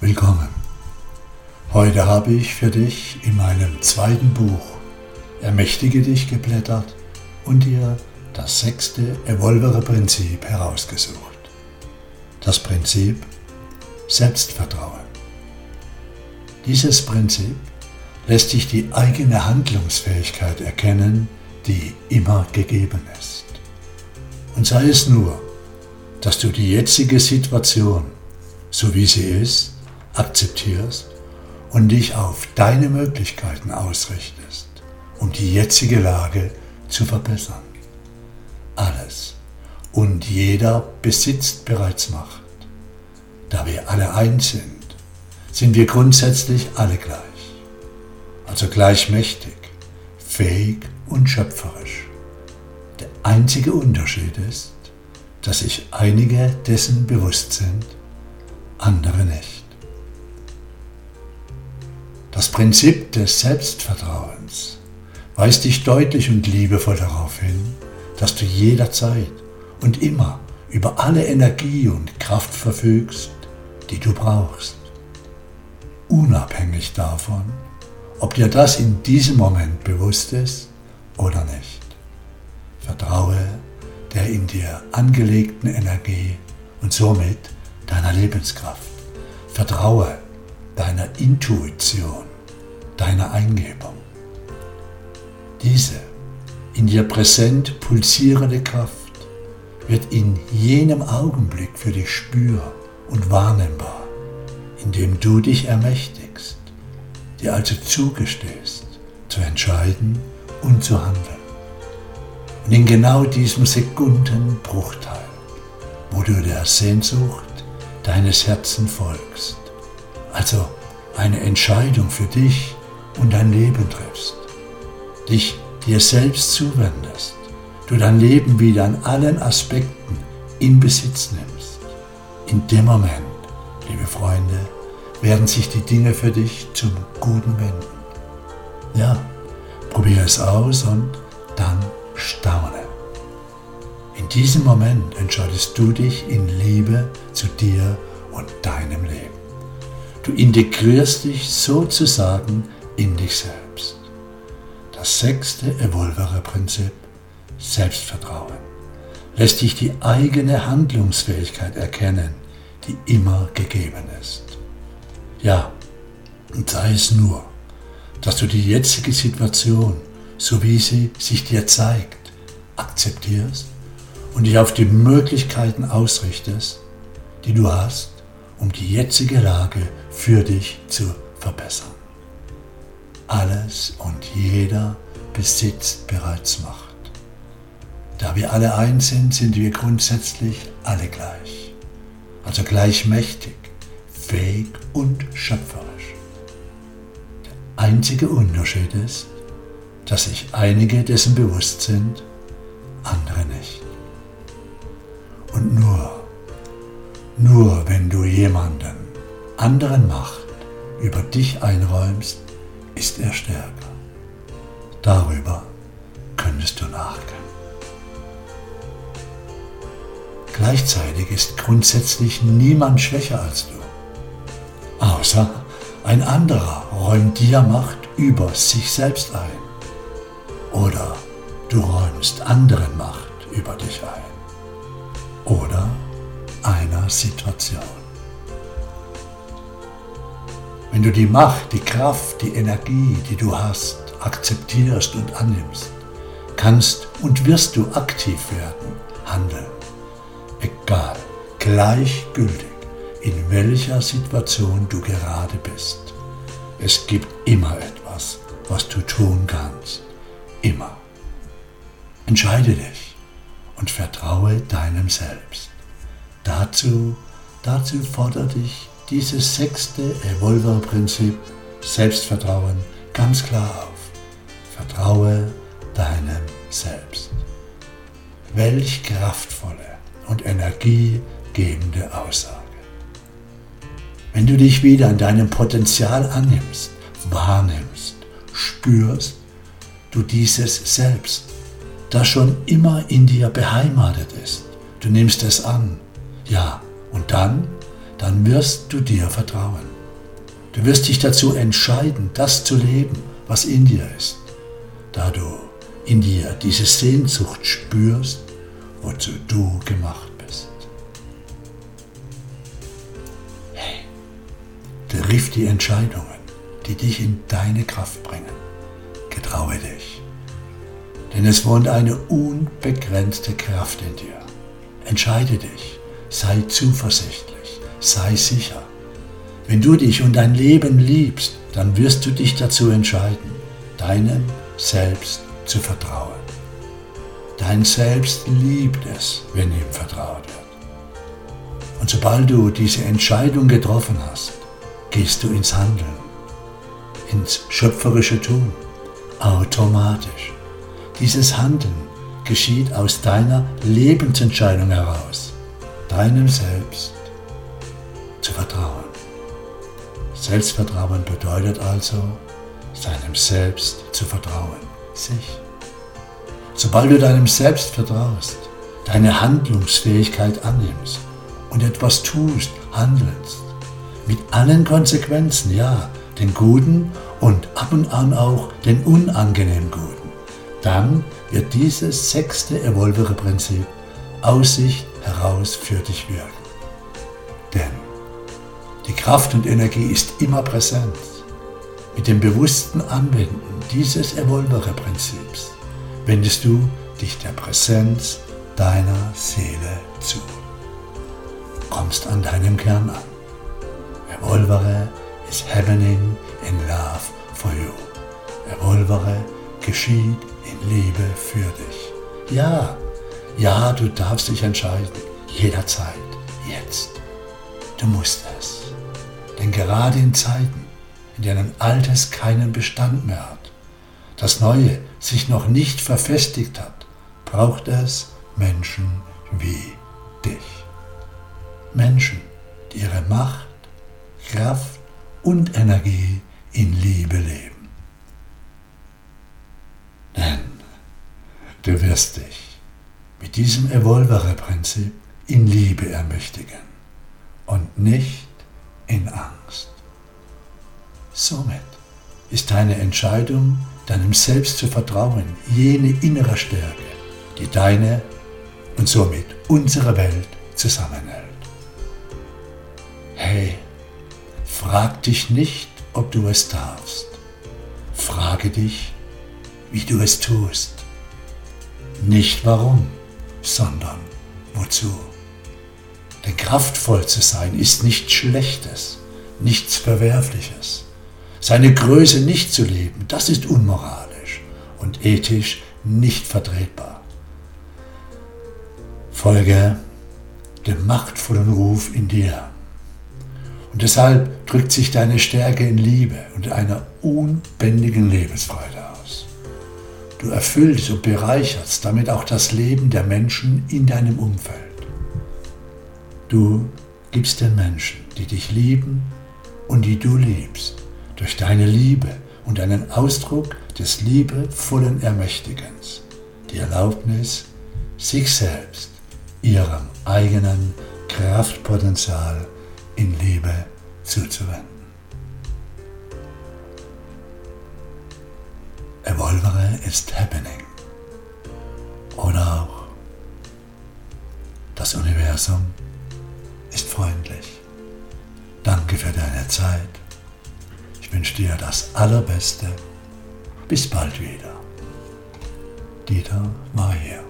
Willkommen. Heute habe ich für dich in meinem zweiten Buch Ermächtige dich geblättert und dir das sechste Evolvere Prinzip herausgesucht. Das Prinzip Selbstvertrauen. Dieses Prinzip lässt dich die eigene Handlungsfähigkeit erkennen, die immer gegeben ist. Und sei es nur, dass du die jetzige Situation, so wie sie ist, akzeptierst und dich auf deine Möglichkeiten ausrichtest, um die jetzige Lage zu verbessern. Alles und jeder besitzt bereits Macht. Da wir alle eins sind, sind wir grundsätzlich alle gleich, also gleichmächtig, fähig und schöpferisch. Der einzige Unterschied ist, dass sich einige dessen bewusst sind, andere nicht. Das Prinzip des Selbstvertrauens weist dich deutlich und liebevoll darauf hin, dass du jederzeit und immer über alle Energie und Kraft verfügst, die du brauchst. Unabhängig davon, ob dir das in diesem Moment bewusst ist oder nicht. Vertraue der in dir angelegten Energie und somit deiner Lebenskraft. Vertraue deiner Intuition, deiner Eingebung. Diese in dir präsent pulsierende Kraft wird in jenem Augenblick für dich spür- und wahrnehmbar, indem du dich ermächtigst, dir also zugestehst, zu entscheiden und zu handeln. Und in genau diesem Sekundenbruchteil, wo du der Sehnsucht deines Herzens folgst, also eine Entscheidung für dich und dein Leben triffst, dich dir selbst zuwendest, du dein Leben wieder an allen Aspekten in Besitz nimmst. In dem Moment, liebe Freunde, werden sich die Dinge für dich zum Guten wenden. Ja, probiere es aus und dann staune. In diesem Moment entscheidest du dich in Liebe zu dir und deinem Leben. Du integrierst dich sozusagen in dich selbst. Das sechste Evolvere-Prinzip, Selbstvertrauen, lässt dich die eigene Handlungsfähigkeit erkennen, die immer gegeben ist. Ja, und sei es nur, dass du die jetzige Situation, so wie sie sich dir zeigt, akzeptierst und dich auf die Möglichkeiten ausrichtest, die du hast, um die jetzige Lage für dich zu verbessern. Alles und jeder besitzt bereits Macht. Da wir alle eins sind, sind wir grundsätzlich alle gleich. Also gleichmächtig, fähig und schöpferisch. Der einzige Unterschied ist, dass sich einige dessen bewusst sind, andere nicht. Und nur, nur wenn du jemanden anderen Macht über dich einräumst, ist er stärker. Darüber könntest du nachdenken. Gleichzeitig ist grundsätzlich niemand schwächer als du, außer ein anderer räumt dir Macht über sich selbst ein. Oder du räumst anderen Macht über dich ein. Oder einer Situation. Wenn du die Macht, die Kraft, die Energie, die du hast, akzeptierst und annimmst, kannst und wirst du aktiv werden, handeln. Egal, gleichgültig, in welcher Situation du gerade bist. Es gibt immer etwas, was du tun kannst. Immer. Entscheide dich und vertraue deinem Selbst. Dazu, dazu fordert dich dieses sechste Evolver-Prinzip Selbstvertrauen ganz klar auf. Vertraue deinem Selbst. Welch kraftvolle und energiegebende Aussage. Wenn du dich wieder an deinem Potenzial annimmst, wahrnimmst, spürst, du dieses selbst, das schon immer in dir beheimatet ist. Du nimmst es an. Ja, und dann dann wirst du dir vertrauen. Du wirst dich dazu entscheiden, das zu leben, was in dir ist, da du in dir diese Sehnsucht spürst, wozu du gemacht bist. Hey, triff die Entscheidungen, die dich in deine Kraft bringen. Getraue dich, denn es wohnt eine unbegrenzte Kraft in dir. Entscheide dich, sei zuversichtlich, sei sicher. Wenn du dich und dein Leben liebst, dann wirst du dich dazu entscheiden, deinem Selbst zu vertrauen. Dein Selbst liebt es, wenn ihm vertraut wird. Und sobald du diese Entscheidung getroffen hast, gehst du ins Handeln, ins schöpferische Tun, automatisch. Dieses Handeln geschieht aus deiner Lebensentscheidung heraus, deinem Selbst zu vertrauen. Selbstvertrauen bedeutet also, seinem Selbst zu vertrauen, sich. Sobald du deinem Selbst vertraust, deine Handlungsfähigkeit annimmst und etwas tust, handelst, mit allen Konsequenzen, ja, den guten und ab und an auch den unangenehm guten, dann wird dieses sechste Evolvere-Prinzip aus sich heraus für dich wirken. Die Kraft und Energie ist immer präsent. Mit dem bewussten Anwenden dieses Evolvere-Prinzips wendest du dich der Präsenz deiner Seele zu. Kommst an deinem Kern an. Evolvere is happening in love for you. Evolvere geschieht in Liebe für dich. Ja, ja, du darfst dich entscheiden. Jederzeit. Jetzt. Du musst es. Denn gerade in Zeiten, in denen Altes keinen Bestand mehr hat, das Neue sich noch nicht verfestigt hat, braucht es Menschen wie dich. Menschen, die ihre Macht, Kraft und Energie in Liebe leben. Du wirst dich mit diesem Evolvere-Prinzip in Liebe ermächtigen und nicht in Angst. Somit ist deine Entscheidung, deinem Selbst zu vertrauen, jene innere Stärke, die deine und somit unsere Welt zusammenhält. Hey, frag dich nicht, ob du es darfst. Frage dich, wie du es tust. Nicht warum, sondern wozu. Denn kraftvoll zu sein ist nichts Schlechtes, nichts Verwerfliches. Seine Größe nicht zu leben, das ist unmoralisch und ethisch nicht vertretbar. Folge dem machtvollen Ruf in dir. Und deshalb drückt sich deine Stärke in Liebe und einer unbändigen Lebensfreude Du erfüllst und bereicherst damit auch das Leben der Menschen in deinem Umfeld. Du gibst den Menschen, die dich lieben und die du liebst, durch deine Liebe und einen Ausdruck des liebevollen Ermächtigens, die Erlaubnis, sich selbst, ihrem eigenen Kraftpotenzial in Liebe zuzuwenden. Evolvere ist Happening. Oder auch das Universum ist freundlich. Danke für deine Zeit. Ich wünsche dir das Allerbeste. Bis bald wieder. Dieter war.